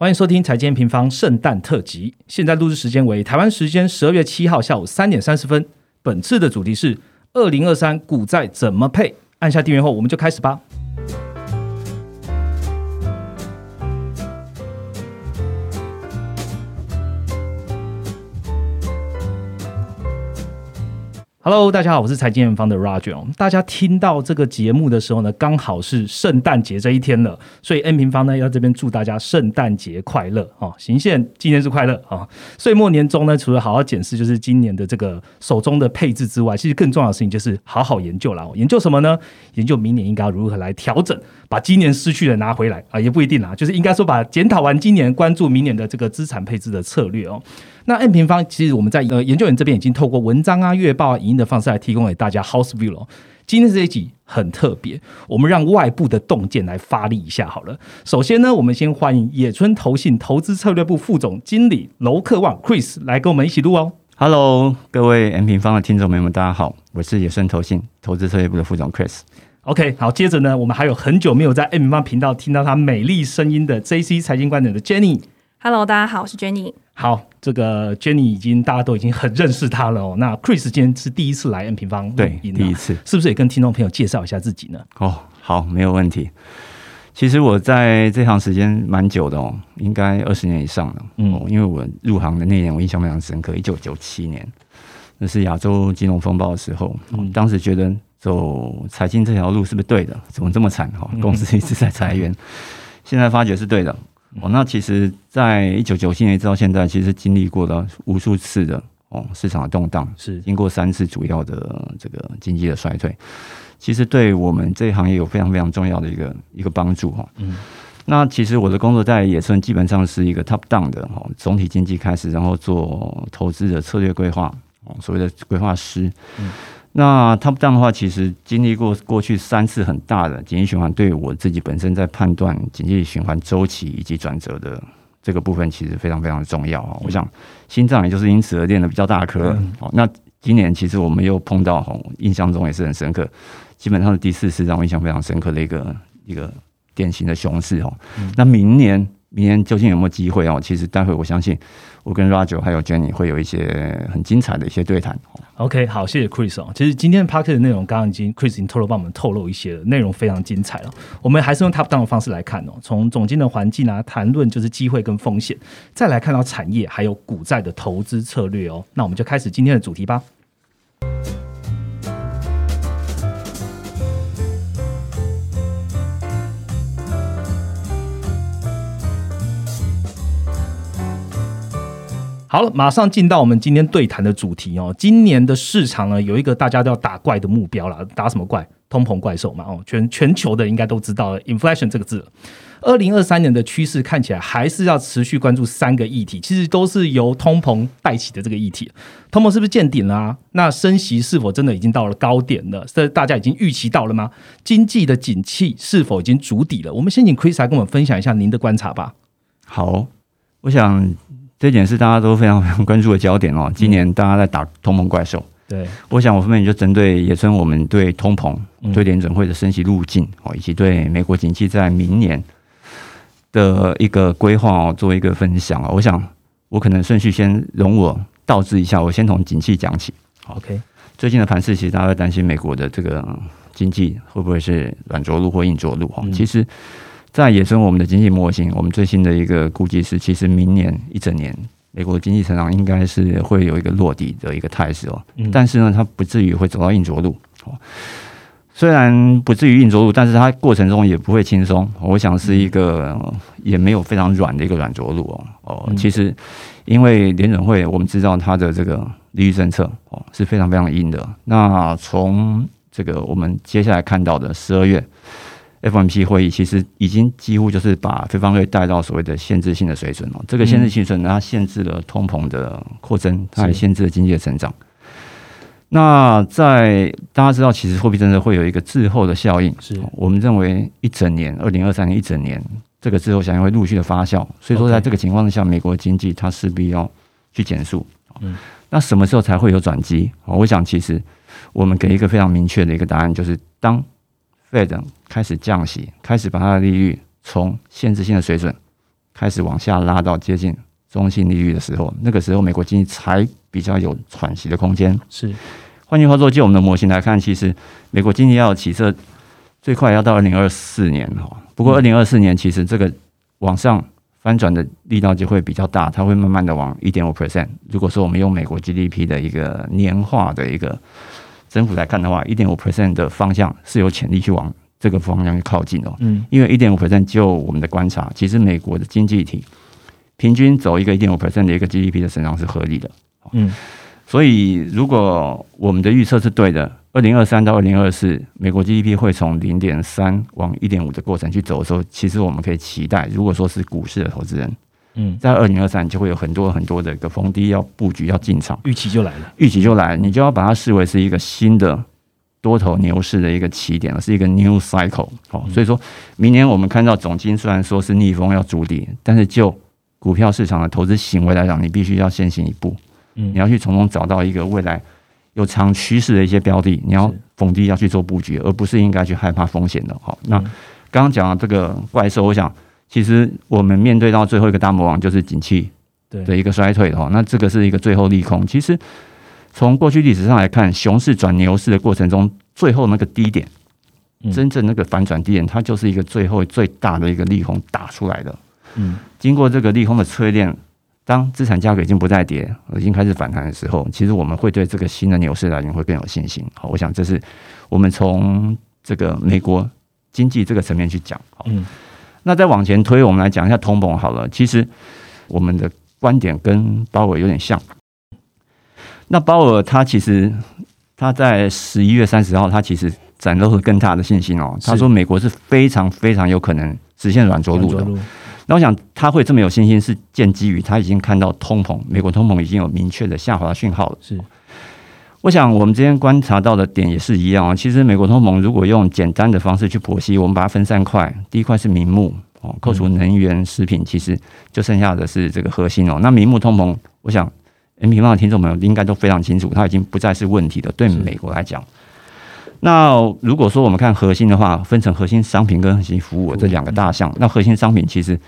欢迎收听财经平方圣诞特辑。现在录制时间为台湾时间十二月七号下午三点三十分。本次的主题是二零二三股债怎么配？按下订阅后，我们就开始吧。Hello，大家好，我是财经元方的 Roger。大家听到这个节目的时候呢，刚好是圣诞节这一天了，所以 N 平方呢要这边祝大家圣诞节快乐啊！行宪纪念日快乐啊！岁末年终呢，除了好好检视就是今年的这个手中的配置之外，其实更重要的事情就是好好研究了。研究什么呢？研究明年应该如何来调整，把今年失去的拿回来啊？也不一定啊，就是应该说把检讨完今年，关注明年的这个资产配置的策略哦。那 N 平方其实我们在呃研究员这边已经透过文章啊、月报啊、影音的方式来提供给大家 House View 了。今天这一集很特别，我们让外部的洞见来发力一下好了。首先呢，我们先欢迎野村投信投资策略部副总经理楼克旺 Chris 来跟我们一起录哦。Hello，各位 N 平方的听众朋友们，大家好，我是野村投信投资策略部的副总 Chris。OK，好，接着呢，我们还有很久没有在 N 平方频道听到他美丽声音的 JC 财经观点的 Jenny。Hello，大家好，我是 Jenny。好，这个 Jenny 已经大家都已经很认识他了哦。那 Chris 今天是第一次来 N 平方，对，第一次，是不是也跟听众朋友介绍一下自己呢？哦，好，没有问题。其实我在这行时间蛮久的哦，应该二十年以上了。嗯，因为我入行的那年我印象非常深刻，一九九七年，那是亚洲金融风暴的时候。嗯，当时觉得走财经这条路是不是对的？怎么这么惨？哈，公司一直在裁员。现在发觉是对的。哦，那其实，在一九九七年到现在，其实经历过了无数次的哦市场的动荡，是经过三次主要的这个经济的衰退，其实对我们这一行业有非常非常重要的一个一个帮助哈。嗯，那其实我的工作在野村基本上是一个 top down 的哦，总体经济开始，然后做投资的策略规划哦，所谓的规划师。嗯。那 top down 的话，其实经历过过去三次很大的经济循环，对我自己本身在判断经济循环周期以及转折的这个部分，其实非常非常的重要啊！我想心脏也就是因此而练的比较大颗。哦，那今年其实我们又碰到，哦，印象中也是很深刻，基本上是第四次让我印象非常深刻的一个一个典型的熊市哦。那明年。明天究竟有没有机会哦？其实待会我相信，我跟 Roger 还有 Jenny 会有一些很精彩的一些对谈。OK，好，谢谢 Chris 哦。其实今天的 p a r k 的内容刚刚已经 Chris 已经透露帮我们透露一些了，内容非常精彩了。我们还是用 Top Down 的方式来看哦，从总经的环境啊，谈论就是机会跟风险，再来看到产业还有股债的投资策略哦。那我们就开始今天的主题吧。好了，马上进到我们今天对谈的主题哦。今年的市场呢，有一个大家都要打怪的目标了，打什么怪？通膨怪兽嘛。哦，全全球的应该都知道了 inflation 这个字。二零二三年的趋势看起来还是要持续关注三个议题，其实都是由通膨带起的这个议题。通膨是不是见顶了？那升息是否真的已经到了高点了？这大家已经预期到了吗？经济的景气是否已经筑底了？我们先请 Chris 来跟我们分享一下您的观察吧。好，我想。这点是大家都非常非常关注的焦点哦。今年大家在打通膨怪兽，对，我想我后面就针对野村我们对通膨、对联准会的升息路径哦，以及对美国经济在明年的一个规划哦，做一个分享哦。我想我可能顺序先容我倒置一下，我先从景气讲起。OK，最近的盘势其实大家会担心美国的这个经济会不会是软着陆或硬着陆哈？其实。在野生我们的经济模型，我们最新的一个估计是，其实明年一整年美国的经济成长应该是会有一个落地的一个态势哦。但是呢，它不至于会走到硬着陆哦。虽然不至于硬着陆，但是它过程中也不会轻松。我想是一个也没有非常软的一个软着陆哦。哦，其实因为联准会我们知道它的这个利率政策哦是非常非常硬的。那从这个我们接下来看到的十二月。FOMC 会议其实已经几乎就是把非方会带到所谓的限制性的水准了。这个限制性水准，它限制了通膨的扩增，它也限制了经济的成长。那在大家知道，其实货币政策会有一个滞后的效应。是我们认为一整年，二零二三年一整年，这个滞后效应会陆续的发酵。所以说，在这个情况之下，美国经济它势必要去减速。嗯，那什么时候才会有转机？我想，其实我们给一个非常明确的一个答案，就是当。Fed 开始降息，开始把它的利率从限制性的水准开始往下拉到接近中性利率的时候，那个时候美国经济才比较有喘息的空间。是，换句话说，就我们的模型来看，其实美国经济要起色最快要到二零二四年哈。不过二零二四年其实这个往上翻转的力道就会比较大，它会慢慢的往一点五 percent。如果说我们用美国 GDP 的一个年化的一个增幅来看的话，一点五 percent 的方向是有潜力去往。这个方向去靠近哦，嗯，因为一点五 percent 就我们的观察，其实美国的经济体平均走一个一点五 percent 的一个 GDP 的增长是合理的，嗯，所以如果我们的预测是对的，二零二三到二零二四，美国 GDP 会从零点三往一点五的过程去走的时候，其实我们可以期待，如果说是股市的投资人，嗯，在二零二三就会有很多很多的一个逢低要布局要进场，预期就来了，预期就来，你就要把它视为是一个新的。多头牛市的一个起点了，是一个 new cycle 哦，所以说明年我们看到总金虽然说是逆风要筑底，但是就股票市场的投资行为来讲，你必须要先行一步，嗯，你要去从中找到一个未来有长趋势的一些标的，你要逢低要去做布局，而不是应该去害怕风险的。好，那刚刚讲到这个怪兽，我想其实我们面对到最后一个大魔王就是景气的一个衰退的话，那这个是一个最后利空，其实。从过去历史上来看，熊市转牛市的过程中，最后那个低点，真正那个反转低点，它就是一个最后最大的一个利空打出来的。嗯，经过这个利空的淬炼，当资产价格已经不再跌，已经开始反弹的时候，其实我们会对这个新的牛市来临会更有信心。好，我想这是我们从这个美国经济这个层面去讲。嗯，那再往前推，我们来讲一下通膨好了。其实我们的观点跟鲍尔有点像。那鲍尔他其实他在十一月三十号，他其实展露了更大的信心哦。他说美国是非常非常有可能实现软着陆的。那我想他会这么有信心，是建基于他已经看到通膨，美国通膨已经有明确的下滑讯号了。是，我想我们今天观察到的点也是一样啊。其实美国通膨如果用简单的方式去剖析，我们把它分三块，第一块是名目哦，扣除能源、食品，其实就剩下的是这个核心哦。那名目通膨，我想。M 平方的听众朋友应该都非常清楚，它已经不再是问题了。对美国来讲，那如果说我们看核心的话，分成核心商品跟核心服务这两个大项。那核心商品其实，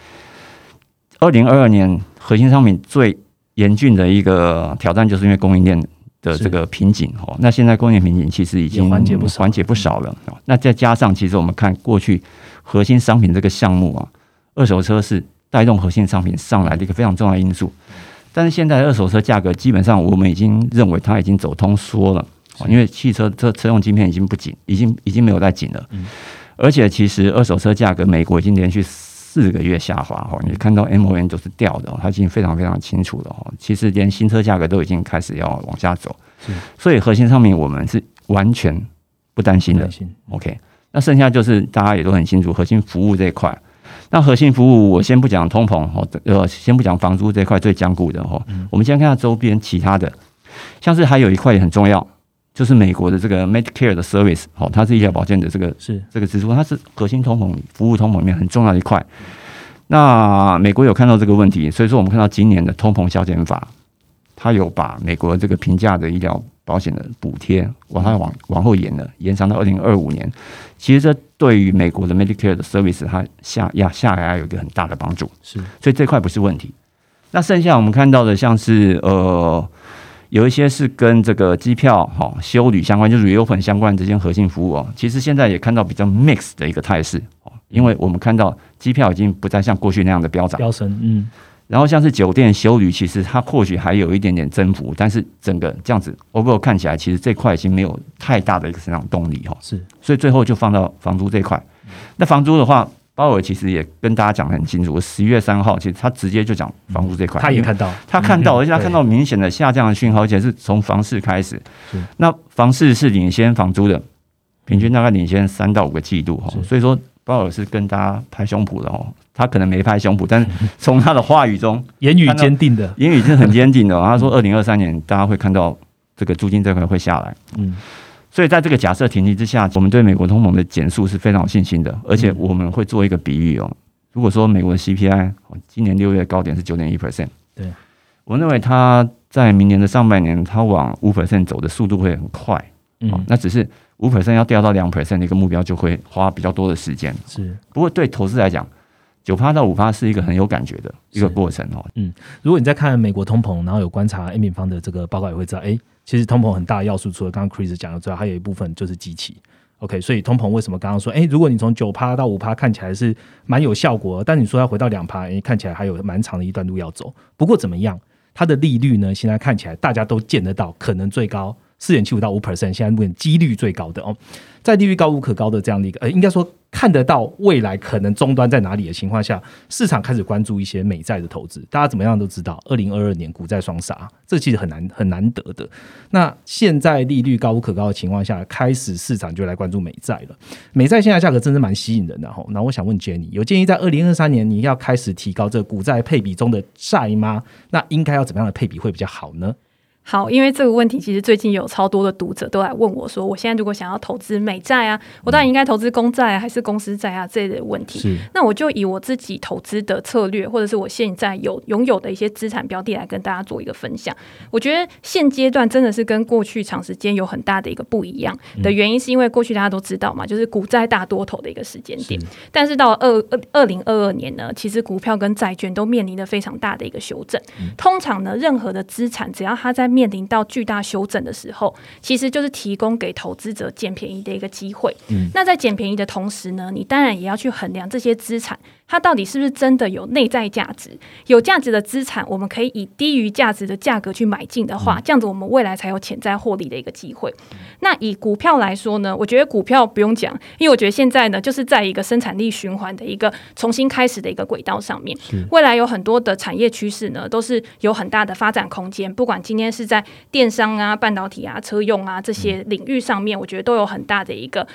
二零二二年核心商品最严峻的一个挑战，就是因为供应链的这个瓶颈哦。那现在供应链瓶颈其实已经缓解不缓解不少了。那再加上，其实我们看过去核心商品这个项目啊，二手车是带动核心商品上来的一个非常重要的因素。但是现在二手车价格基本上，我们已经认为它已经走通缩了，因为汽车车车用晶片已经不紧，已经已经没有再紧了。而且其实二手车价格，美国已经连续四个月下滑哈，你看到 M O N 都是掉的，它已经非常非常清楚了哈。其实连新车价格都已经开始要往下走，所以核心上面我们是完全不担心的。OK，那剩下就是大家也都很清楚，核心服务这一块。那核心服务，我先不讲通膨哦，呃，先不讲房租这块最坚固的哦，我们先看下周边其他的，像是还有一块也很重要，就是美国的这个 Medicare 的 service 哦，它是医疗保健的这个是这个支出，它是核心通膨服务通膨里面很重要的一块。那美国有看到这个问题，所以说我们看到今年的通膨削减法，它有把美国这个平价的医疗保险的补贴往它往往后延了，延长到二零二五年。其实这对于美国的 Medicare 的 service，它下压下来有一个很大的帮助，是，所以这块不是问题。那剩下我们看到的，像是呃，有一些是跟这个机票哈修旅相关，就是 reopen 相关这些核心服务哦。其实现在也看到比较 mix 的一个态势哦，因为我们看到机票已经不再像过去那样的飙涨，飙升，嗯。然后像是酒店修旅，其实它或许还有一点点增幅，但是整个这样子，overall 看起来，其实这块已经没有太大的一个成长动力哈。是，所以最后就放到房租这块。那房租的话，鲍尔其实也跟大家讲的很清楚，十一月三号其实他直接就讲房屋这块，他也看到，他看到，而且他看到明显的下降的讯号，而且是从房市开始。那房市是领先房租的，平均大概领先三到五个季度哈。所以说。鲍尔是跟大家拍胸脯的哦，他可能没拍胸脯，但是从他的话语中，言语坚定的，言语是很坚定的。他说，二零二三年大家会看到这个租金这块会下来。嗯，所以在这个假设前提之下，我们对美国通膨的减速是非常有信心的，而且我们会做一个比喻哦。如果说美国的 CPI 今年六月高点是九点一 percent，对我认为它在明年的上半年，它往五 percent 走的速度会很快。嗯，那只是。五 percent 要掉到两 percent 的一个目标，就会花比较多的时间。是，不过对投资来讲，九趴到五趴是一个很有感觉的一个过程哦。嗯如果你在看美国通膨，然后有观察 A 平方的这个报告，也会知道，哎，其实通膨很大的要素，除了刚刚 Chris 讲的之外，还有一部分就是机器。OK，所以通膨为什么刚刚说，哎，如果你从九趴到五趴看起来是蛮有效果，但你说要回到两趴，哎，看起来还有蛮长的一段路要走。不过怎么样，它的利率呢？现在看起来大家都见得到，可能最高。四点七五到五 percent，现在目前几率最高的哦，在利率高无可高的这样的一个呃，应该说看得到未来可能终端在哪里的情况下，市场开始关注一些美债的投资。大家怎么样都知道，二零二二年股债双杀，这其实很难很难得的。那现在利率高无可高的情况下，开始市场就来关注美债了。美债现在价格真的蛮吸引人的哈。那我想问 Jenny，有建议在二零二三年你要开始提高这个股债配比中的债吗？那应该要怎么样的配比会比较好呢？好，因为这个问题其实最近有超多的读者都来问我说，我现在如果想要投资美债啊，我到底应该投资公债还是公司债啊这类的问题。那我就以我自己投资的策略，或者是我现在有拥有的一些资产标的来跟大家做一个分享。我觉得现阶段真的是跟过去长时间有很大的一个不一样的原因，是因为过去大家都知道嘛，就是股债大多头的一个时间点。但是到二二二零二二年呢，其实股票跟债券都面临着非常大的一个修正。通常呢，任何的资产只要它在面临到巨大修正的时候，其实就是提供给投资者捡便宜的一个机会。嗯，那在捡便宜的同时呢，你当然也要去衡量这些资产。它到底是不是真的有内在价值？有价值的资产，我们可以以低于价值的价格去买进的话，这样子我们未来才有潜在获利的一个机会。那以股票来说呢？我觉得股票不用讲，因为我觉得现在呢，就是在一个生产力循环的一个重新开始的一个轨道上面。未来有很多的产业趋势呢，都是有很大的发展空间。不管今天是在电商啊、半导体啊、车用啊这些领域上面，我觉得都有很大的一个。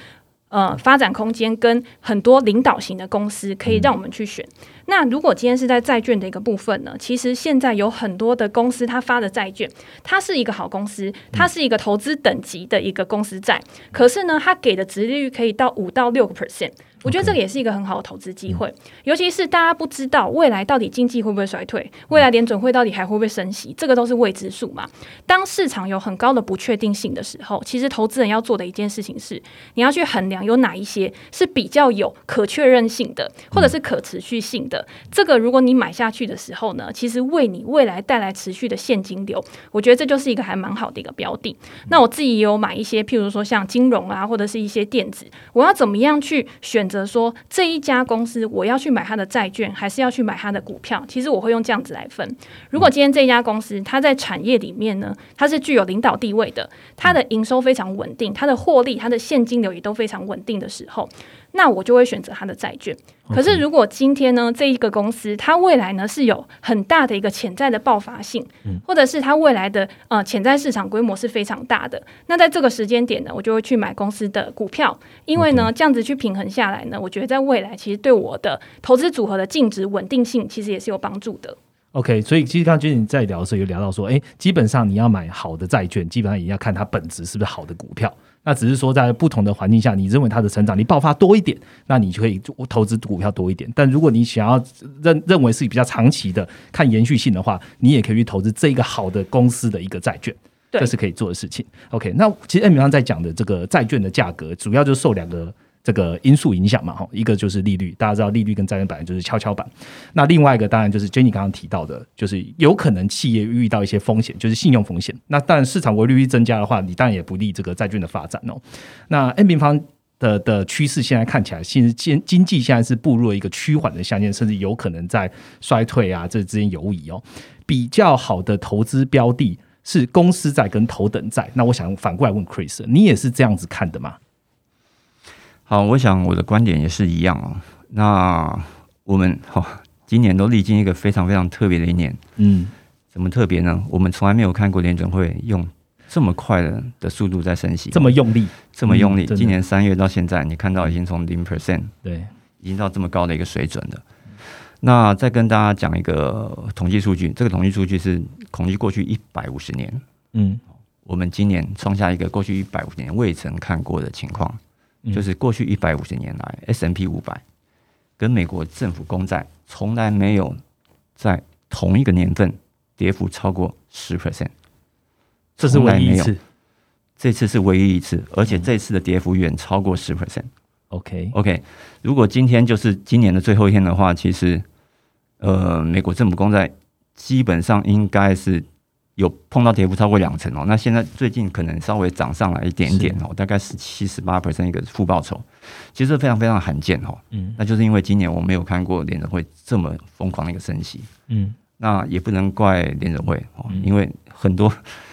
呃，发展空间跟很多领导型的公司可以让我们去选。那如果今天是在债券的一个部分呢？其实现在有很多的公司，它发的债券，它是一个好公司，它是一个投资等级的一个公司债。可是呢，它给的值利率可以到五到六个 percent。我觉得这个也是一个很好的投资机会，尤其是大家不知道未来到底经济会不会衰退，未来联准会到底还会不会升息，这个都是未知数嘛。当市场有很高的不确定性的时候，其实投资人要做的一件事情是，你要去衡量有哪一些是比较有可确认性的，或者是可持续性的。这个如果你买下去的时候呢，其实为你未来带来持续的现金流，我觉得这就是一个还蛮好的一个标的。那我自己也有买一些，譬如说像金融啊，或者是一些电子，我要怎么样去选？择说这一家公司，我要去买它的债券，还是要去买它的股票？其实我会用这样子来分。如果今天这家公司，它在产业里面呢，它是具有领导地位的，它的营收非常稳定，它的获利、它的现金流也都非常稳定的时候。那我就会选择它的债券。可是，如果今天呢，这一个公司它未来呢是有很大的一个潜在的爆发性，或者是它未来的呃潜在市场规模是非常大的，那在这个时间点呢，我就会去买公司的股票，因为呢，这样子去平衡下来呢，我觉得在未来其实对我的投资组合的净值稳定性其实也是有帮助的。OK，所以其实刚刚你在聊的时候有聊到说，哎，基本上你要买好的债券，基本上也要看它本质是不是好的股票。那只是说，在不同的环境下，你认为它的成长你爆发多一点，那你就可以投资股票多一点。但如果你想要认认为是比较长期的看延续性的话，你也可以去投资这一个好的公司的一个债券，这是可以做的事情。OK，那其实 M 刚在讲的这个债券的价格，主要就是受两个。这个因素影响嘛，哈，一个就是利率，大家知道利率跟债券本来就是跷跷板。那另外一个当然就是 Jenny 刚刚提到的，就是有可能企业遇到一些风险，就是信用风险。那当然市场维利率增加的话，你当然也不利这个债券的发展哦。那 N 平方的的趋势现在看起来，其实经经济现在是步入了一个趋缓的象限，甚至有可能在衰退啊，这之间游移哦。比较好的投资标的是公司债跟头等债。那我想反过来问 Chris，你也是这样子看的吗？好，我想我的观点也是一样哦。那我们哈，今年都历经一个非常非常特别的一年。嗯，怎么特别呢？我们从来没有看过联准会用这么快的的速度在升息，这么用力，这么用力。今年三月到现在，你看到已经从零 percent 对，已经到这么高的一个水准了。那再跟大家讲一个统计数据，这个统计数据是统计过去一百五十年。嗯，我们今年创下一个过去一百五十年未曾看过的情况。就是过去一百五十年来，S M P 五百跟美国政府公债从来没有在同一个年份跌幅超过十 percent，这是唯一一次，这次是唯一一次，而且这次的跌幅远超过十 percent。OK OK，如果今天就是今年的最后一天的话，其实呃，美国政府公债基本上应该是有碰到跌幅超过两成哦。那现在最近可能稍微涨上来一点点哦，大概是七十八 percent 一个负报酬，其实非常非常罕见哦。嗯，那就是因为今年我没有看过联准会这么疯狂的一个升息。嗯，那也不能怪联准会哦，因为很多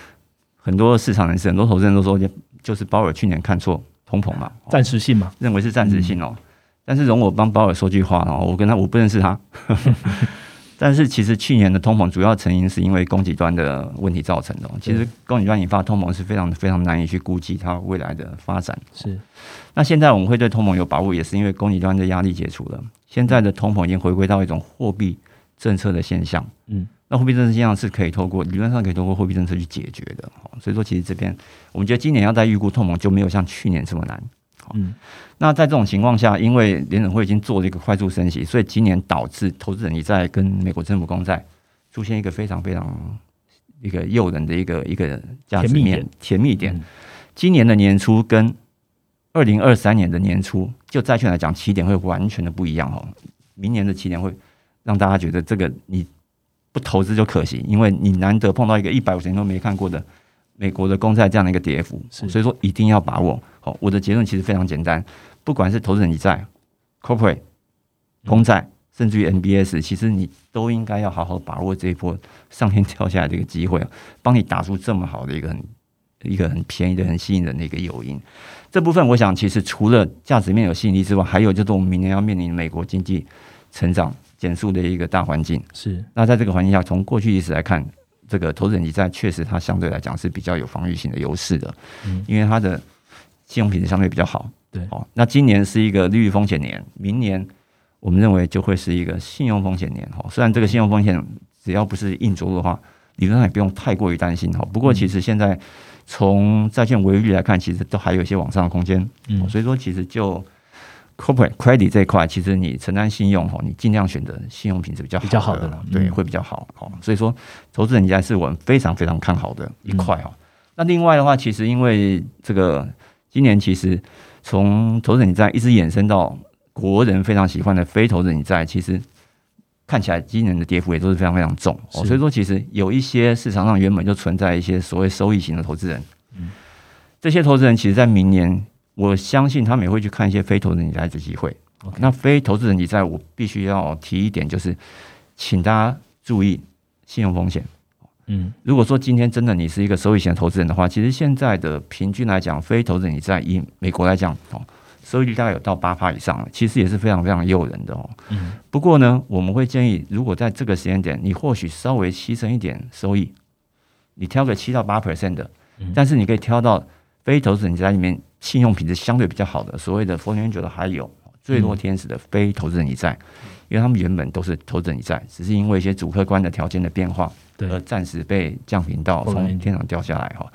很多市场人士、很多投资人都说，就是鲍尔去年看错。通膨嘛，暂时性嘛，认为是暂时性哦。但是容我帮鲍尔说句话哦，我跟他我不认识他，但是其实去年的通膨主要成因是因为供给端的问题造成的。其实供给端引发通膨是非常非常难以去估计它未来的发展。是，那现在我们会对通膨有把握，也是因为供给端的压力解除了。现在的通膨已经回归到一种货币政策的现象。嗯。那货币政策现象是可以透过理论上可以通过货币政策去解决的，所以说其实这边我们觉得今年要再预估通膨就没有像去年这么难。嗯，那在这种情况下，因为联准会已经做了一个快速升息，所以今年导致投资人你在跟美国政府公债出现一个非常非常一个诱人的一个一个价值面甜蜜点。今年的年初跟二零二三年的年初，就债券来讲起点会完全的不一样哦。明年的起点会让大家觉得这个你。不投资就可惜，因为你难得碰到一个一百五十年都没看过的美国的公债这样的一个跌幅，所以说一定要把握。好，我的结论其实非常简单，不管是投资人债、corporate 公债，甚至于 NBS，其实你都应该要好好把握这一波上天跳下来的一个机会，帮你打出这么好的一个很一个很便宜的、很吸引人的一个诱因。这部分我想，其实除了价值面有吸引力之外，还有就是我们明年要面临美国经济成长。减速的一个大环境是，那在这个环境下，从过去历史来看，这个投资人债确实它相对来讲是比较有防御性的优势的，嗯，因为它的信用品质相对比较好，对，哦，那今年是一个利率风险年，明年我们认为就会是一个信用风险年，哈，虽然这个信用风险只要不是硬着陆的话，理论上也不用太过于担心，哈，不过其实现在从债券违约率来看，其实都还有一些往上的空间，嗯，所以说其实就。Corporate credit 这一块，其实你承担信用哈，你尽量选择信用品质比较比较好的，对，会比较好。好，所以说投资人家是我们非常非常看好的一块哈。那另外的话，其实因为这个今年其实从投资人债一直衍生到国人非常喜欢的非投资人债，其实看起来今年的跌幅也都是非常非常重哦。所以说，其实有一些市场上原本就存在一些所谓收益型的投资人，嗯，这些投资人其实在明年。我相信他们也会去看一些非投资理财的机会。那非投资人理财，我必须要提一点，就是请大家注意信用风险。嗯，如果说今天真的你是一个收益型投资人的话，其实现在的平均来讲，非投资人债以美国来讲哦，收益率大概有到八趴以上，其实也是非常非常诱人的哦。嗯，不过呢，我们会建议，如果在这个时间点，你或许稍微牺牲一点收益，你挑个七到八 percent 的，但是你可以挑到非投资人债里面。信用品质相对比较好的，所谓的佛年觉得还有最多天使的非投资人一债，因为他们原本都是投资人一债，只是因为一些主客观的条件的变化，而暂时被降频到从天上掉下来哈。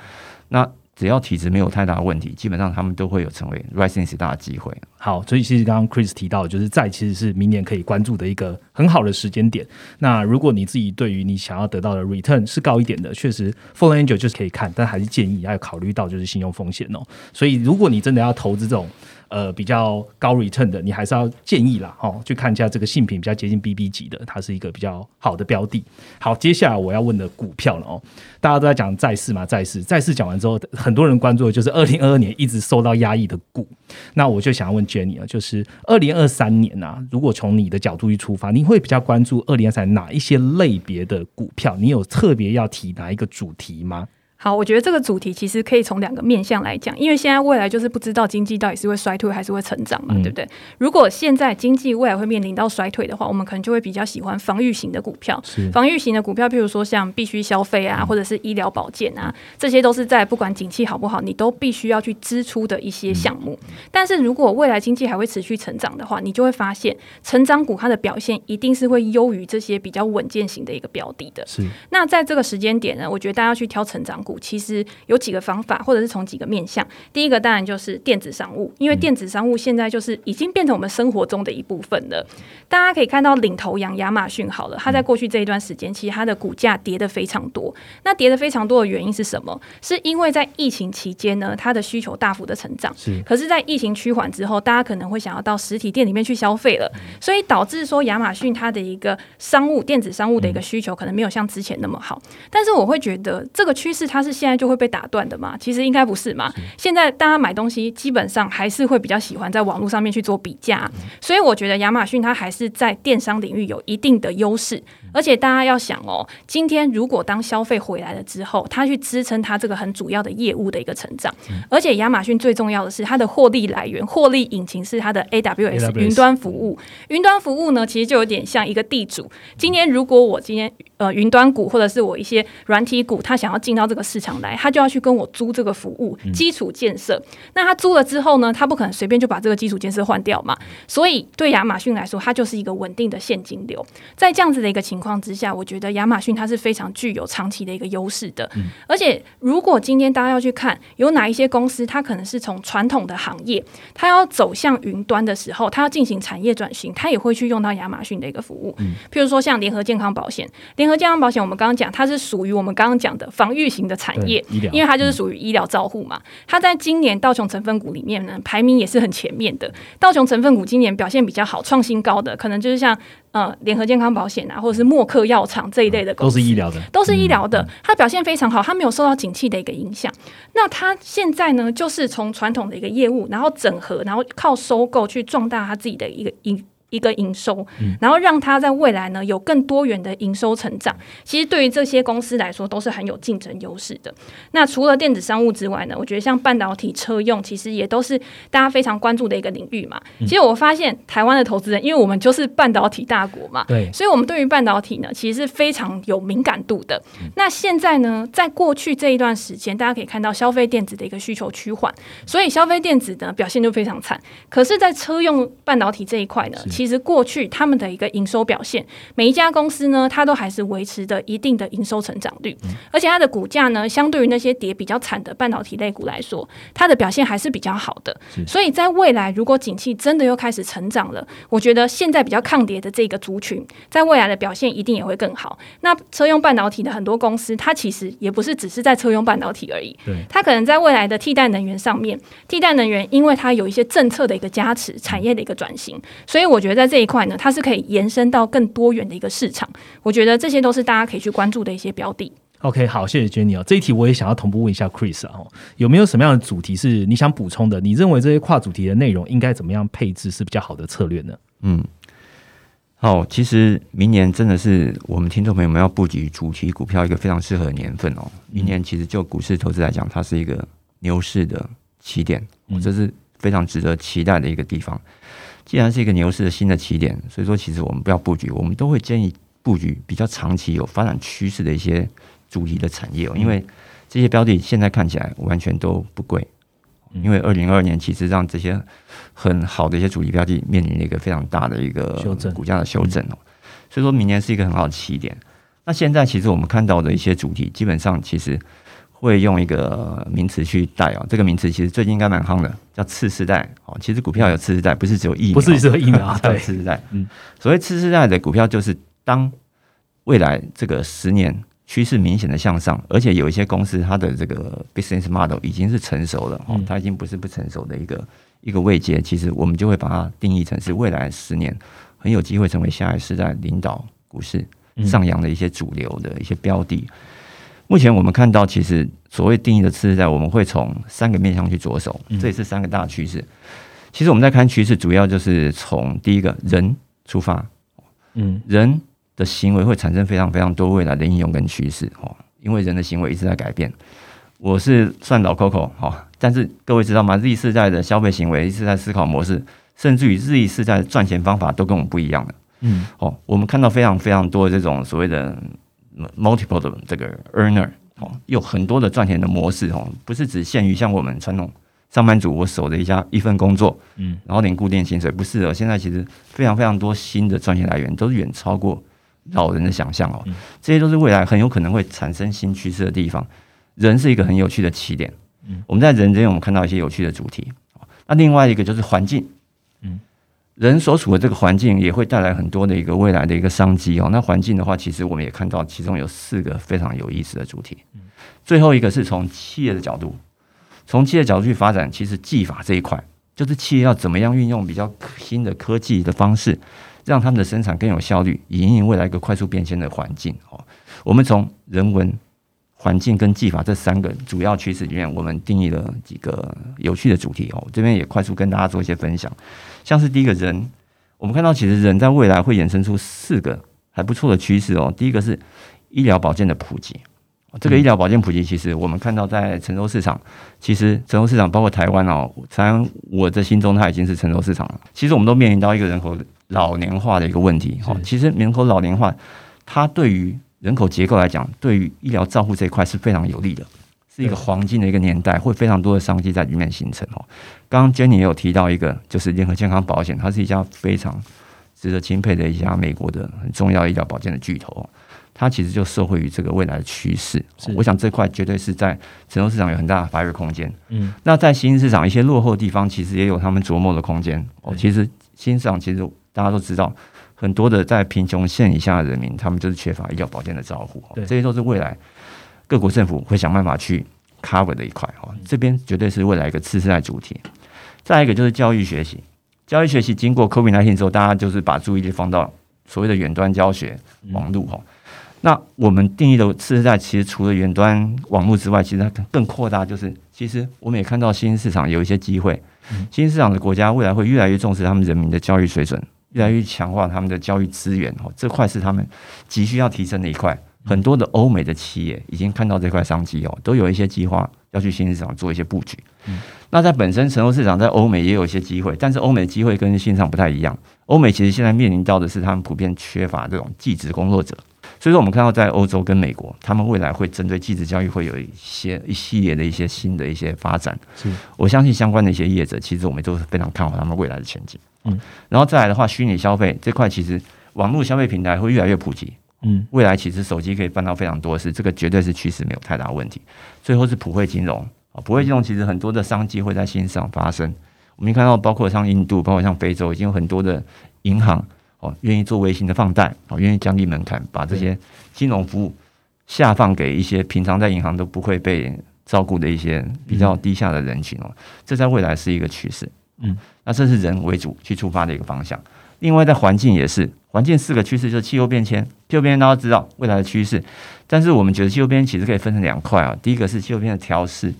那只要体质没有太大的问题，基本上他们都会有成为 rising star 的机会。好，所以其实刚刚 Chris 提到，就是债其实是明年可以关注的一个很好的时间点。那如果你自己对于你想要得到的 return 是高一点的，确实 full Angel 就是可以看，但还是建议要考虑到就是信用风险哦。所以如果你真的要投资这种。呃，比较高 return 的，你还是要建议啦，哈，去看一下这个性品比较接近 BB 级的，它是一个比较好的标的。好，接下来我要问的股票了哦，大家都在讲债市嘛，债市，债市讲完之后，很多人关注的就是二零二二年一直受到压抑的股。那我就想要问 Jenny 啊，就是二零二三年啊，如果从你的角度去出发，你会比较关注二零二三哪一些类别的股票？你有特别要提哪一个主题吗？好，我觉得这个主题其实可以从两个面向来讲，因为现在未来就是不知道经济到底是会衰退还是会成长嘛，对不对？如果现在经济未来会面临到衰退的话，我们可能就会比较喜欢防御型的股票。防御型的股票，譬如说像必须消费啊，或者是医疗保健啊，这些都是在不管景气好不好，你都必须要去支出的一些项目。但是如果未来经济还会持续成长的话，你就会发现成长股它的表现一定是会优于这些比较稳健型的一个标的的。是。那在这个时间点呢，我觉得大家去挑成长股。股，其实有几个方法，或者是从几个面向。第一个当然就是电子商务，因为电子商务现在就是已经变成我们生活中的一部分了。大家可以看到领头羊亚马逊好了，它在过去这一段时间，其实它的股价跌的非常多。那跌的非常多的原因是什么？是因为在疫情期间呢，它的需求大幅的成长。是，可是，在疫情趋缓之后，大家可能会想要到实体店里面去消费了，所以导致说亚马逊它的一个商务电子商务的一个需求可能没有像之前那么好。但是我会觉得这个趋势它是现在就会被打断的嘛？其实应该不是嘛？现在大家买东西基本上还是会比较喜欢在网络上面去做比价，所以我觉得亚马逊它还是在电商领域有一定的优势。而且大家要想哦，今天如果当消费回来了之后，它去支撑它这个很主要的业务的一个成长，而且亚马逊最重要的是它的获利来源、获利引擎是它的 AWS 云端服务。云端服务呢，其实就有点像一个地主。今天如果我今天呃云端股或者是我一些软体股，他想要进到这个市场来，他就要去跟我租这个服务基础建设。那他租了之后呢，他不可能随便就把这个基础建设换掉嘛。所以对亚马逊来说，它就是一个稳定的现金流。在这样子的一个情情况之下，我觉得亚马逊它是非常具有长期的一个优势的。而且，如果今天大家要去看有哪一些公司，它可能是从传统的行业，它要走向云端的时候，它要进行产业转型，它也会去用到亚马逊的一个服务。譬如说，像联合健康保险，联合健康保险，我们刚刚讲它是属于我们刚刚讲的防御型的产业，因为它就是属于医疗照护嘛。它在今年道琼成分股里面呢，排名也是很前面的。道琼成分股今年表现比较好、创新高的，可能就是像。呃，联合健康保险啊，或者是默克药厂这一类的公司，都是医疗的，都是医疗的，它表现非常好，它没有受到景气的一个影响。那它现在呢，就是从传统的一个业务，然后整合，然后靠收购去壮大它自己的一个营。一个营收，然后让它在未来呢有更多元的营收成长。其实对于这些公司来说都是很有竞争优势的。那除了电子商务之外呢，我觉得像半导体车用，其实也都是大家非常关注的一个领域嘛。其实我发现台湾的投资人，因为我们就是半导体大国嘛，对，所以我们对于半导体呢，其实是非常有敏感度的。那现在呢，在过去这一段时间，大家可以看到消费电子的一个需求趋缓，所以消费电子呢表现就非常惨。可是，在车用半导体这一块呢，其实过去他们的一个营收表现，每一家公司呢，它都还是维持着一定的营收成长率，而且它的股价呢，相对于那些跌比较惨的半导体类股来说，它的表现还是比较好的。所以在未来，如果景气真的又开始成长了，我觉得现在比较抗跌的这个族群，在未来的表现一定也会更好。那车用半导体的很多公司，它其实也不是只是在车用半导体而已，它可能在未来的替代能源上面，替代能源因为它有一些政策的一个加持，产业的一个转型，所以我觉得在这一块呢，它是可以延伸到更多元的一个市场，我觉得这些都是大家可以去关注的一些标的。OK，好，谢谢 Jenny 哦。这一题我也想要同步问一下 Chris 啊，有没有什么样的主题是你想补充的？你认为这些跨主题的内容应该怎么样配置是比较好的策略呢？嗯，好，其实明年真的是我们听众朋友们要布局主题股票一个非常适合的年份哦。明年其实就股市投资来讲，它是一个牛市的起点，这是非常值得期待的一个地方。既然是一个牛市的新的起点，所以说其实我们不要布局，我们都会建议布局比较长期有发展趋势的一些主题的产业哦。因为这些标的现在看起来完全都不贵，因为二零二二年其实让这些很好的一些主题标的面临了一个非常大的一个修正，股价的修正哦。所以说明年是一个很好的起点。那现在其实我们看到的一些主题，基本上其实。会用一个名词去带哦，这个名词其实最近应该蛮夯的，叫次世代哦。其实股票有次世代，不是只有疫苗，不是只有疫苗，对次世代。嗯，所谓次世代的股票，就是当未来这个十年趋势明显的向上，而且有一些公司它的这个 business model 已经是成熟了哦，它已经不是不成熟的一个一个位阶。其实我们就会把它定义成是未来十年很有机会成为下一世代领导股市上扬的一些主流的一些标的。目前我们看到，其实所谓定义的次世代，我们会从三个面向去着手，这也是三个大趋势。其实我们在看趋势，主要就是从第一个人出发，嗯，人的行为会产生非常非常多未来的应用跟趋势哦，因为人的行为一直在改变。我是算老 Coco 哈，但是各位知道吗？Z 世代的消费行为一直在思考模式，甚至于 Z 世代的赚钱方法都跟我们不一样的。嗯，哦，我们看到非常非常多的这种所谓的。Multiple 的这个 earner 哦，有很多的赚钱的模式哦，不是只限于像我们传统上班族我守着一家一份工作，嗯，然后领固定薪水，不是的。现在其实非常非常多新的赚钱来源，都是远超过老人的想象哦。这些都是未来很有可能会产生新趋势的地方。人是一个很有趣的起点。嗯，我们在人这边我们看到一些有趣的主题。那另外一个就是环境。人所处的这个环境也会带来很多的一个未来的一个商机哦。那环境的话，其实我们也看到其中有四个非常有意思的主题。最后一个是从企业的角度，从企业角度去发展，其实技法这一块，就是企业要怎么样运用比较新的科技的方式，让他们的生产更有效率，引领未来一个快速变迁的环境哦。我们从人文、环境跟技法这三个主要趋势里面，我们定义了几个有趣的主题哦。这边也快速跟大家做一些分享，像是第一个人，我们看到其实人在未来会衍生出四个还不错的趋势哦。第一个是医疗保健的普及。这个医疗保健普及，其实我们看到在成熟市场，其实成熟市场包括台湾哦，然我的心中它已经是成熟市场了。其实我们都面临到一个人口老年化的一个问题哦。其实人口老年化，它对于人口结构来讲，对于医疗照护这一块是非常有利的，是一个黄金的一个年代，会非常多的商机在里面形成哦。刚刚 Jenny 也有提到一个，就是联合健康保险，它是一家非常值得钦佩的一家美国的很重要医疗保健的巨头。它其实就受惠于这个未来的趋势，我想这块绝对是在成熟市场有很大的发育空间。嗯，那在新兴市场一些落后的地方，其实也有他们琢磨的空间。哦，其实新兴市场其实大家都知道，很多的在贫穷线以下的人民，他们就是缺乏医疗保健的照顾。对，这些都是未来各国政府会想办法去 cover 的一块。哈，这边绝对是未来一个次世代主题。再一个就是教育学习，教育学习经过 COVID nineteen 之后，大家就是把注意力放到所谓的远端教学网络哈。那我们定义的次世代，其实除了远端网络之外，其实它更扩大，就是其实我们也看到新兴市场有一些机会。新兴市场的国家未来会越来越重视他们人民的教育水准，越来越强化他们的教育资源哦，这块是他们急需要提升的一块。很多的欧美的企业已经看到这块商机哦，都有一些计划要去新市场做一些布局。那在本身成熟市场，在欧美也有一些机会，但是欧美机会跟新上不太一样。欧美其实现在面临到的是他们普遍缺乏这种技职工作者。所以说，我们看到在欧洲跟美国，他们未来会针对继职教育会有一些一系列的一些新的一些发展。是，我相信相关的一些业者，其实我们都是非常看好他们未来的前景。嗯，然后再来的话，虚拟消费这块，其实网络消费平台会越来越普及。嗯，未来其实手机可以办到非常多事，这个绝对是趋势，没有太大问题。最后是普惠金融啊，普惠金融其实很多的商机会在线上发生。我们看到，包括像印度，包括像非洲，已经有很多的银行。哦，愿意做微型的放贷，哦，愿意降低门槛，把这些金融服务下放给一些平常在银行都不会被照顾的一些比较低下的人群哦，这在未来是一个趋势。嗯，那这是人为主去出发的一个方向。另外，在环境也是，环境四个趋势就是气候变迁，气候变迁大家知道未来的趋势，但是我们觉得气候变迁其实可以分成两块啊，第一个是气候变迁的调试。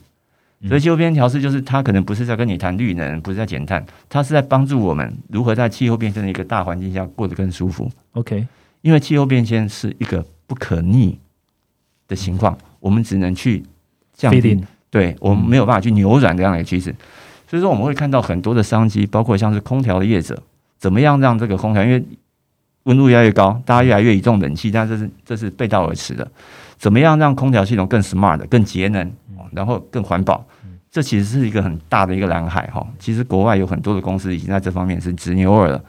所以气候变调试就是它可能不是在跟你谈绿能，不是在减碳，它是在帮助我们如何在气候变迁的一个大环境下过得更舒服。OK，因为气候变迁是一个不可逆的情况，我们只能去降低，对我们没有办法去扭转这样的趋势。所以说我们会看到很多的商机，包括像是空调的业者，怎么样让这个空调，因为温度越来越高，大家越来越倚重冷气，但这是这是背道而驰的。怎么样让空调系统更 smart、更节能？然后更环保，这其实是一个很大的一个蓝海哈。其实国外有很多的公司已经在这方面是执牛耳了。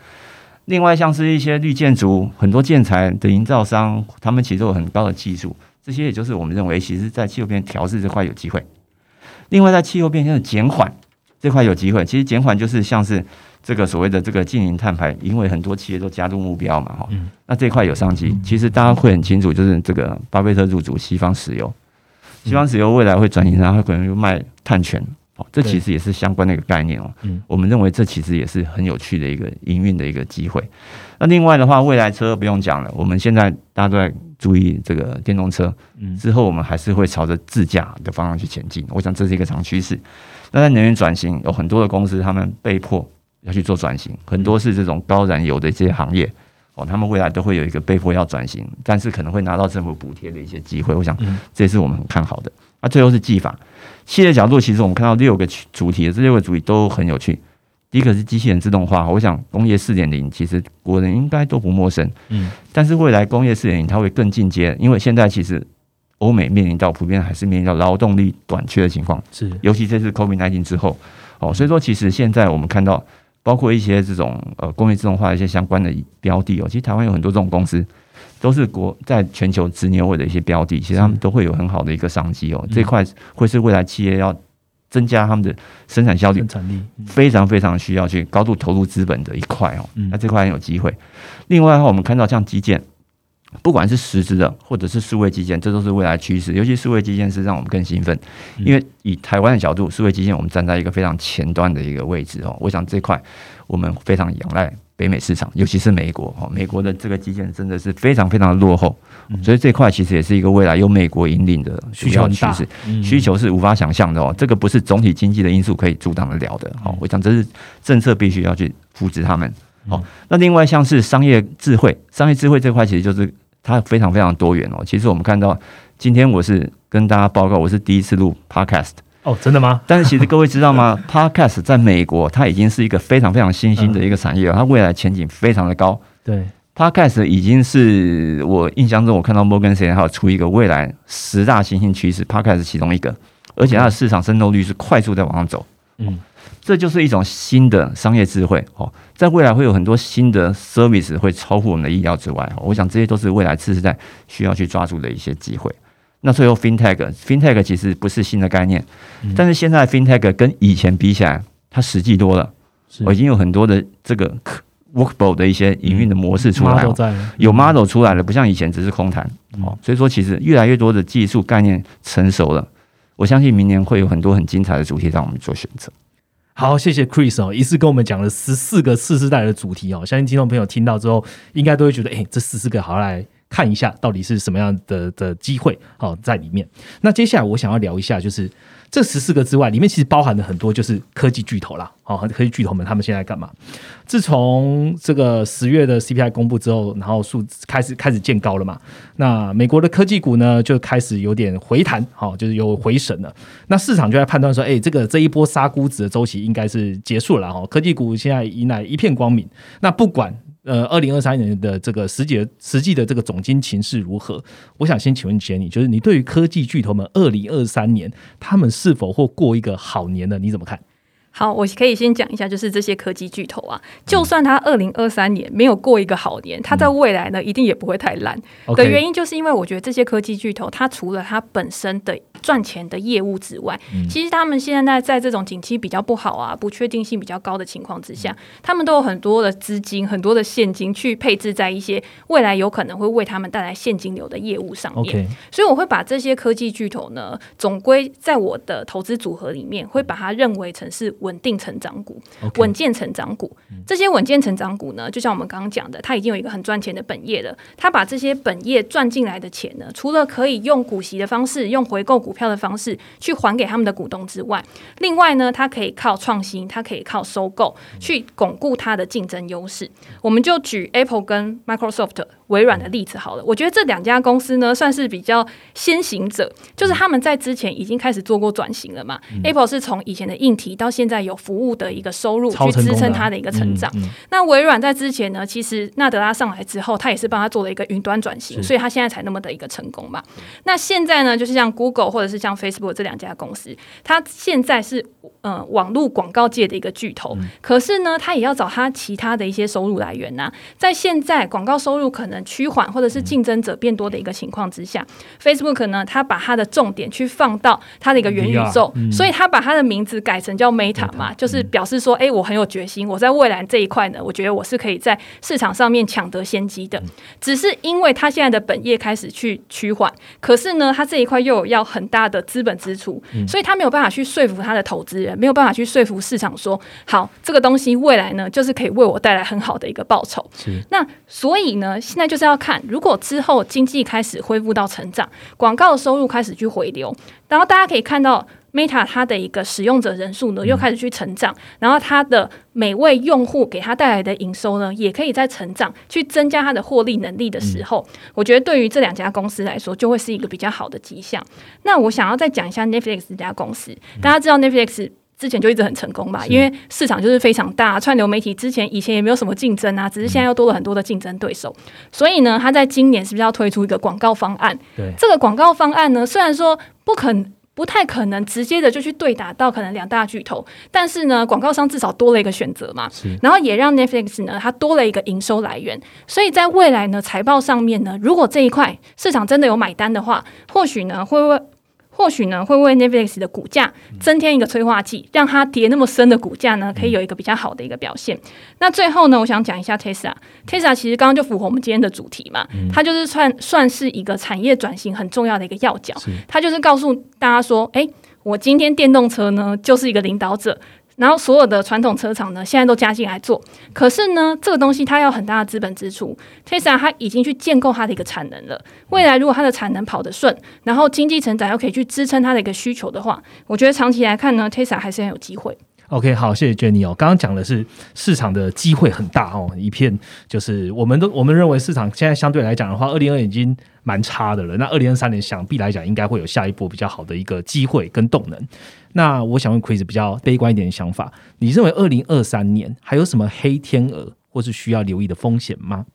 另外，像是一些绿建筑、很多建材的营造商，他们其实有很高的技术。这些也就是我们认为，其实，在气候变调试这块有机会。另外，在气候变迁的减缓这块有机会。其实减缓就是像是这个所谓的这个净零碳排，因为很多企业都加入目标嘛哈。那这块有商机。其实大家会很清楚，就是这个巴菲特入主西方石油。西方石油未来会转型，然后可能就卖碳权，好，这其实也是相关的一个概念哦。嗯，我们认为这其实也是很有趣的一个营运的一个机会。那另外的话，未来车不用讲了，我们现在大家都在注意这个电动车，嗯，之后我们还是会朝着自驾的方向去前进。我想这是一个长趋势。那在能源转型，有很多的公司他们被迫要去做转型，很多是这种高燃油的这些行业哦。他们未来都会有一个被迫要转型，但是可能会拿到政府补贴的一些机会。我想，这也是我们很看好的。那最后是技法，系列角度，其实我们看到六个主题，这六个主题都很有趣。第一个是机器人自动化，我想工业四点零其实国人应该都不陌生。嗯，但是未来工业四点零它会更进阶，因为现在其实欧美面临到普遍还是面临到劳动力短缺的情况，是尤其这次 COVID nineteen 之后，哦，所以说其实现在我们看到。包括一些这种呃工业自动化的一些相关的标的哦，其实台湾有很多这种公司，都是国在全球直牛尾的一些标的，其实他们都会有很好的一个商机哦。这块会是未来企业要增加他们的生产效率、生产力，非常非常需要去高度投入资本的一块哦。那这块很有机会。另外的话，我们看到像基建。不管是实质的，或者是数位基建，这都是未来趋势。尤其数位基建是让我们更兴奋，因为以台湾的角度，数位基建我们站在一个非常前端的一个位置哦。我想这块我们非常仰赖北美市场，尤其是美国哦。美国的这个基建真的是非常非常的落后，所以这块其实也是一个未来由美国引领的需求趋势，需求是无法想象的哦。这个不是总体经济的因素可以阻挡得了的哦。我想这是政策必须要去扶持他们哦。那另外像是商业智慧，商业智慧这块其实就是。它非常非常多元哦。其实我们看到，今天我是跟大家报告，我是第一次录 Podcast 哦，真的吗？但是其实各位知道吗？Podcast 在美国，它已经是一个非常非常新兴的一个产业了，它未来前景非常的高。对，Podcast 已经是我印象中，我看到 Morgan Stanley 还有出一个未来十大新兴趋势，Podcast 其中一个，而且它的市场渗透率是快速在往上走。嗯。这就是一种新的商业智慧哦，在未来会有很多新的 service 会超乎我们的意料之外。我想这些都是未来次世代需要去抓住的一些机会。那最后 fintech，fintech 其实不是新的概念，但是现在 fintech 跟以前比起来，它实际多了。我已经有很多的这个 workable 的一些营运的模式出来了，有 model 出来了，不像以前只是空谈哦。所以说，其实越来越多的技术概念成熟了。我相信明年会有很多很精彩的主题让我们做选择。好，谢谢 Chris 哦，一次跟我们讲了十四个四世代的主题哦，相信听众朋友听到之后，应该都会觉得，哎，这十四个好来看一下，到底是什么样的的机会哦在里面。那接下来我想要聊一下，就是。这十四个之外，里面其实包含了很多，就是科技巨头啦。好，科技巨头们他们现在干嘛？自从这个十月的 CPI 公布之后，然后数开始开始见高了嘛。那美国的科技股呢，就开始有点回弹，好，就是有回神了。那市场就在判断说，哎，这个这一波杀估值的周期应该是结束了哈。科技股现在迎来一片光明。那不管。呃，二零二三年的这个实际实际的这个总金情势如何？我想先请问一下你，就是你对于科技巨头们二零二三年他们是否会过一个好年呢？你怎么看？好，我可以先讲一下，就是这些科技巨头啊，就算他二零二三年没有过一个好年，他在未来呢，一定也不会太烂。的原因就是因为我觉得这些科技巨头，它除了它本身的赚钱的业务之外，其实他们现在在这种景气比较不好啊、不确定性比较高的情况之下，他们都有很多的资金、很多的现金去配置在一些未来有可能会为他们带来现金流的业务上面。所以我会把这些科技巨头呢，总归在我的投资组合里面，会把它认为成是。稳定成长股，稳健成长股，这些稳健成长股呢，就像我们刚刚讲的，它已经有一个很赚钱的本业了。它把这些本业赚进来的钱呢，除了可以用股息的方式、用回购股票的方式去还给他们的股东之外，另外呢，它可以靠创新，它可以靠收购去巩固它的竞争优势。我们就举 Apple 跟 Microsoft。微软的例子好了，我觉得这两家公司呢算是比较先行者，就是他们在之前已经开始做过转型了嘛。Apple 是从以前的硬体到现在有服务的一个收入去支撑它的一个成长。那微软在之前呢，其实纳德拉上来之后，他也是帮他做了一个云端转型，所以他现在才那么的一个成功嘛。那现在呢，就是像 Google 或者是像 Facebook 这两家公司，它现在是嗯网络广告界的一个巨头，可是呢，它也要找它其他的一些收入来源呐。在现在广告收入可能趋缓，或者是竞争者变多的一个情况之下，Facebook 呢，它把它的重点去放到它的一个元宇宙，所以它把它的名字改成叫 Meta 嘛，就是表示说，哎，我很有决心，我在未来这一块呢，我觉得我是可以在市场上面抢得先机的。只是因为它现在的本业开始去趋缓，可是呢，它这一块又有要很大的资本支出，所以它没有办法去说服它的投资人，没有办法去说服市场说，好，这个东西未来呢，就是可以为我带来很好的一个报酬。那所以呢，现在就。是要看，如果之后经济开始恢复到成长，广告收入开始去回流，然后大家可以看到 Meta 它的一个使用者人数呢又开始去成长，然后它的每位用户给它带来的营收呢也可以在成长，去增加它的获利能力的时候，我觉得对于这两家公司来说就会是一个比较好的迹象。那我想要再讲一下 Netflix 这家公司，大家知道 Netflix。之前就一直很成功吧，因为市场就是非常大，串流媒体之前以前也没有什么竞争啊，只是现在又多了很多的竞争对手，所以呢，他在今年是不是要推出一个广告方案？对，这个广告方案呢，虽然说不肯。不太可能直接的就去对打到可能两大巨头，但是呢，广告商至少多了一个选择嘛，然后也让 Netflix 呢它多了一个营收来源，所以在未来呢财报上面呢，如果这一块市场真的有买单的话，或许呢会为或许呢，会为 Netflix 的股价增添一个催化剂，让它跌那么深的股价呢，可以有一个比较好的一个表现。那最后呢，我想讲一下 Tesla，Tesla 其实刚刚就符合我们今天的主题嘛，它就是算算是一个产业转型很重要的一个要角，它就是告诉大家说，哎，我今天电动车呢就是一个领导者。然后所有的传统车厂呢，现在都加进来做。可是呢，这个东西它要很大的资本支出。Tesla 它已经去建构它的一个产能了。未来如果它的产能跑得顺，然后经济成长又可以去支撑它的一个需求的话，我觉得长期来看呢，Tesla 还是很有机会。OK，好，谢谢 Jenny 哦。刚刚讲的是市场的机会很大哦，一片就是我们都我们认为市场现在相对来讲的话，二零二已经蛮差的了。那二零二三年想必来讲，应该会有下一波比较好的一个机会跟动能。那我想问 Chris 比较悲观一点的想法，你认为二零二三年还有什么黑天鹅或是需要留意的风险吗？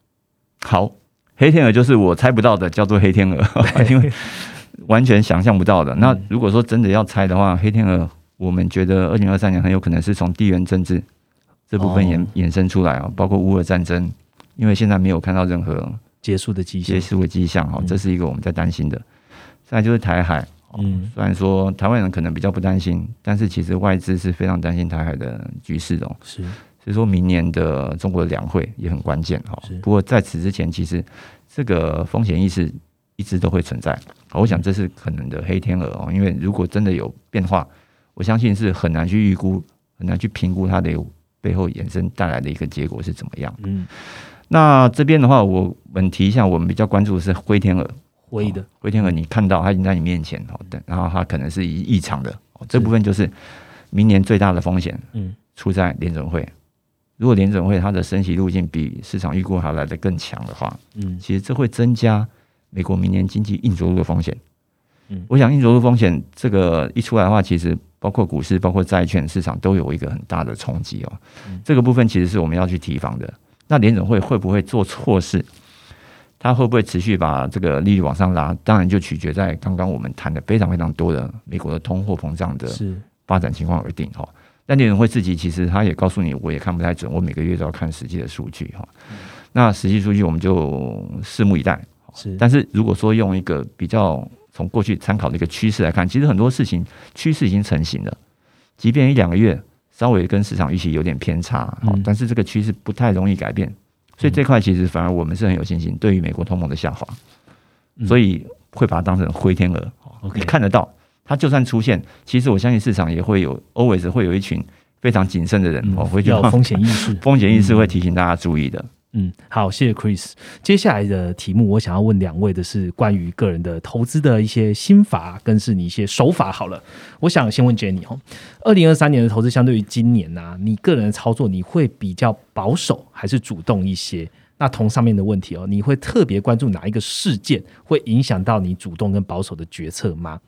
好，黑天鹅就是我猜不到的，叫做黑天鹅，因为完全想象不到的。那如果说真的要猜的话，黑天鹅，我们觉得二零二三年很有可能是从地缘政治这部分衍衍生出来啊，包括乌俄战争，因为现在没有看到任何结束的迹象，结束的迹象哈，这是一个我们在担心的。再就是台海。嗯，虽然说台湾人可能比较不担心，但是其实外资是非常担心台海的局势的。是，所以说明年的中国的两会也很关键哈。不过在此之前，其实这个风险意识一直都会存在。我想这是可能的黑天鹅哦，因为如果真的有变化，我相信是很难去预估、很难去评估它的背后衍生带来的一个结果是怎么样。嗯，那这边的话，我们提一下，我们比较关注的是灰天鹅。灰的灰天鹅，你看到它已经在你面前哦，等，然后它可能是异异常的，这部分就是明年最大的风险，嗯，出在联准会。如果联准会它的升息路径比市场预估还来的更强的话，嗯，其实这会增加美国明年经济硬着陆的风险。嗯，我想硬着陆风险这个一出来的话，其实包括股市、包括债券市场都有一个很大的冲击哦。这个部分其实是我们要去提防的。那联准会会不会做错事？它会不会持续把这个利率往上拉？当然就取决在刚刚我们谈的非常非常多的美国的通货膨胀的发展情况而定哈。但联准会自己其实他也告诉你，我也看不太准，我每个月都要看实际的数据哈。那实际数据我们就拭目以待。是，但是如果说用一个比较从过去参考的一个趋势来看，其实很多事情趋势已经成型了，即便一两个月稍微跟市场预期有点偏差，但是这个趋势不太容易改变。所以这块其实反而我们是很有信心，对于美国通膨的下滑，所以会把它当成灰天鹅。你看得到，它就算出现，其实我相信市场也会有，always 会有一群非常谨慎的人哦，会有风险意识，风险意识会提醒大家注意的。嗯，好，谢谢 Chris。接下来的题目，我想要问两位的是关于个人的投资的一些心法，跟是你一些手法。好了，我想先问 Jenny 哦，二零二三年的投资相对于今年呢，你个人的操作你会比较保守还是主动一些？那同上面的问题哦，你会特别关注哪一个事件会影响到你主动跟保守的决策吗？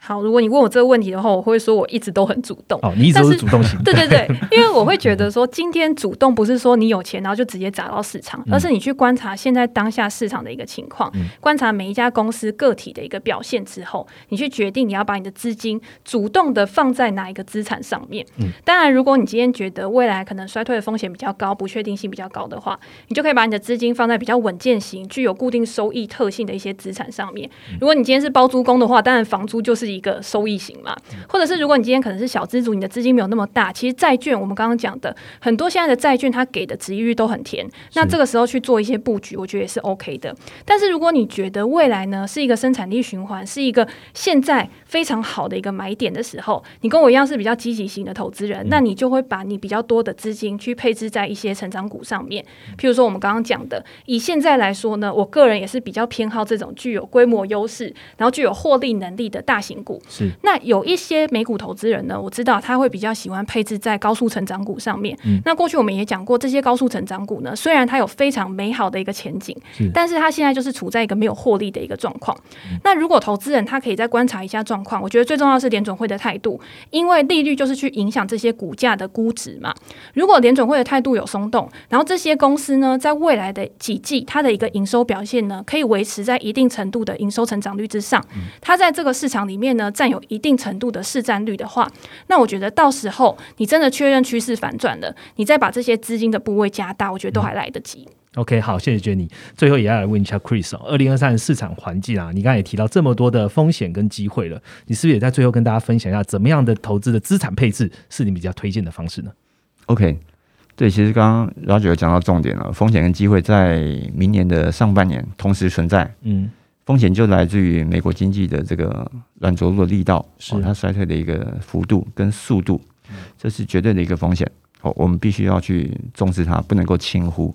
好，如果你问我这个问题的话，我会说我一直都很主动。哦，你一直都是主动型。对对对，因为我会觉得说，今天主动不是说你有钱然后就直接砸到市场，而是你去观察现在当下市场的一个情况，观察每一家公司个体的一个表现之后，你去决定你要把你的资金主动的放在哪一个资产上面。嗯，当然，如果你今天觉得未来可能衰退的风险比较高，不确定性比较高的话，你就可以把你的资金放在比较稳健型、具有固定收益特性的一些资产上面。如果你今天是包租公的话，当然房租就是。一个收益型嘛，或者是如果你今天可能是小资族，你的资金没有那么大，其实债券我们刚刚讲的很多现在的债券，它给的值益率都很甜，那这个时候去做一些布局，我觉得也是 OK 的。但是如果你觉得未来呢是一个生产力循环，是一个现在非常好的一个买点的时候，你跟我一样是比较积极型的投资人，那你就会把你比较多的资金去配置在一些成长股上面。譬如说我们刚刚讲的，以现在来说呢，我个人也是比较偏好这种具有规模优势，然后具有获利能力的大型。股是那有一些美股投资人呢，我知道他会比较喜欢配置在高速成长股上面。嗯，那过去我们也讲过，这些高速成长股呢，虽然它有非常美好的一个前景，但是它现在就是处在一个没有获利的一个状况。那如果投资人他可以再观察一下状况，我觉得最重要是联准会的态度，因为利率就是去影响这些股价的估值嘛。如果联准会的态度有松动，然后这些公司呢，在未来的几季它的一个营收表现呢，可以维持在一定程度的营收成长率之上，它在这个市场里面。面呢占有一定程度的市占率的话，那我觉得到时候你真的确认趋势反转了，你再把这些资金的部位加大，我觉得都还来得及。OK，好，谢谢 Jenny。最后也要来问一下 Chris 哦，二零二三市场环境啊，你刚才也提到这么多的风险跟机会了，你是不是也在最后跟大家分享一下，怎么样的投资的资产配置是你比较推荐的方式呢？OK，对，其实刚刚 Roger 讲到重点了，风险跟机会在明年的上半年同时存在。嗯，风险就来自于美国经济的这个软着陆的力道，是它衰退的一个幅度跟速度，这是绝对的一个风险。哦，我们必须要去重视它，不能够轻忽。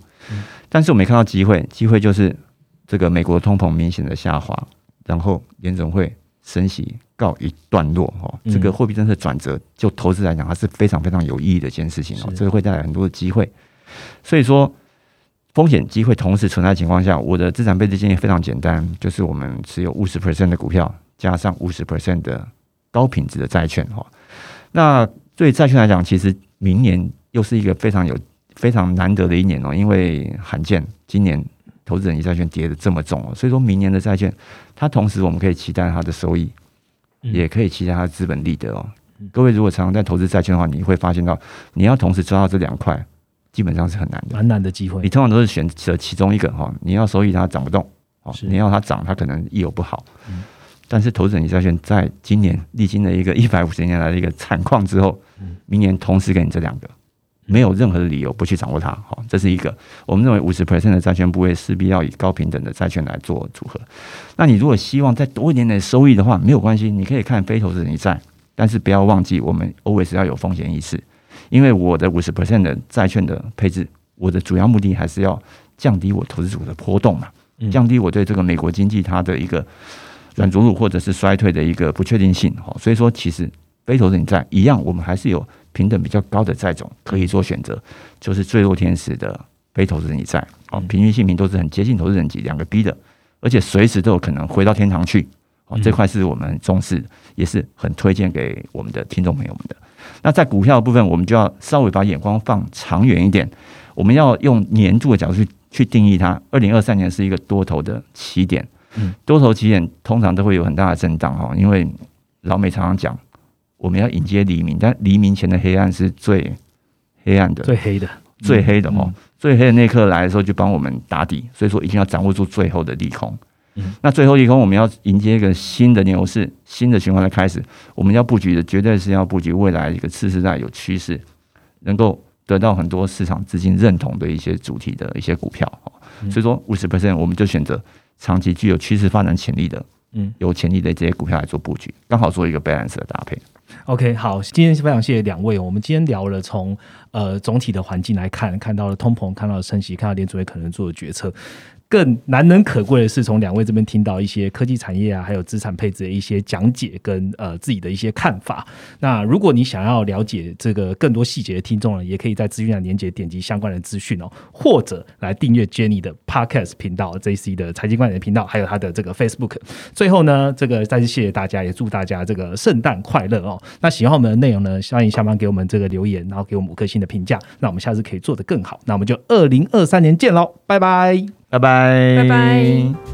但是我没看到机会，机会就是这个美国通膨明显的下滑，然后联总会升息告一段落。哦，这个货币政策转折，就投资来讲，它是非常非常有意义的一件事情哦。这个会带来很多的机会。所以说，风险机会同时存在的情况下，我的资产配置建议非常简单，就是我们持有五十 percent 的股票，加上五十 percent 的高品质的债券。哈，那对债券来讲，其实。明年又是一个非常有非常难得的一年哦，因为罕见今年投资人债券跌的这么重哦，所以说明年的债券，它同时我们可以期待它的收益，也可以期待它的资本利得哦。各位如果常常在投资债券的话，你会发现到你要同时抓到这两块，基本上是很难的，蛮难的机会。你通常都是选择其中一个哈，你要收益它涨不动哦，你要它涨它可能亦有不好。但是投资人债券在今年历经了一个 一百五十年来的一个惨况之后。明年同时给你这两个，没有任何的理由不去掌握它。好，这是一个。我们认为五十 percent 的债券部位势必要以高平等的债券来做组合。那你如果希望再多一点点收益的话，没有关系，你可以看非投资人债，但是不要忘记我们 always 要有风险意识。因为我的五十 percent 的债券的配置，我的主要目的还是要降低我投资组的波动嘛，降低我对这个美国经济它的一个软着陆或者是衰退的一个不确定性。哈，所以说其实。非投资你债一样，我们还是有平等比较高的债种可以做选择，就是最弱天使的非投资人债，哦，平均性平都是很接近投资人级两个 B 的，而且随时都有可能回到天堂去，哦，这块是我们重视，也是很推荐给我们的听众朋友们的。那在股票的部分，我们就要稍微把眼光放长远一点，我们要用年度的角度去去定义它。二零二三年是一个多头的起点，嗯，多头起点通常都会有很大的震荡哈，因为老美常常讲。我们要迎接黎明，但黎明前的黑暗是最黑暗的、最黑的、最黑的哦。最黑的那刻来的时候，就帮我们打底。所以说，一定要掌握住最后的利空。嗯，那最后一空，我们要迎接一个新的牛市、新的循环的开始。我们要布局的，绝对是要布局未来一个次世代有趋势，能够得到很多市场资金认同的一些主题的一些股票。所以说，五十 percent 我们就选择长期具有趋势发展潜力的，嗯，有潜力的这些股票来做布局，刚好做一个 balance 的搭配。OK，好，今天非常谢谢两位。我们今天聊了从呃总体的环境来看，看到了通膨，看到了升息，看到联储会可能做的决策。更难能可贵的是，从两位这边听到一些科技产业啊，还有资产配置的一些讲解跟呃自己的一些看法。那如果你想要了解这个更多细节的听众呢，也可以在资讯栏连接点击相关的资讯哦，或者来订阅 Jenny 的 Podcast 频道，JC 的财经观点频道，还有他的这个 Facebook。最后呢，这个再次谢谢大家，也祝大家这个圣诞快乐哦。那喜欢我们的内容呢，欢迎下方给我们这个留言，然后给我们五颗星的评价。那我们下次可以做得更好。那我们就二零二三年见喽，拜拜。拜拜，拜拜。